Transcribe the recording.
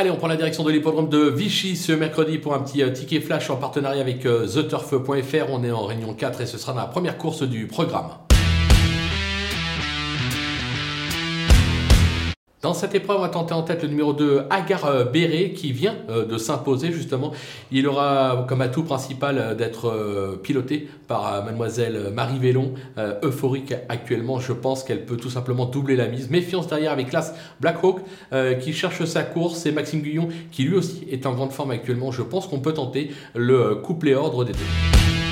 Allez, on prend la direction de l'hippodrome de Vichy ce mercredi pour un petit euh, ticket flash en partenariat avec euh, TheTurf.fr. On est en réunion 4 et ce sera la première course du programme. Dans cette épreuve, on va tenter en tête le numéro 2, Agar euh, Béré, qui vient euh, de s'imposer justement. Il aura comme atout principal euh, d'être piloté par mademoiselle Marie Vélon, euphorique actuellement. Je pense qu'elle peut tout simplement doubler la mise. Méfiance derrière avec l'As Blackhawk qui cherche sa course et Maxime Guyon qui lui aussi est en grande forme actuellement. Je pense qu'on peut tenter le couplet ordre des deux.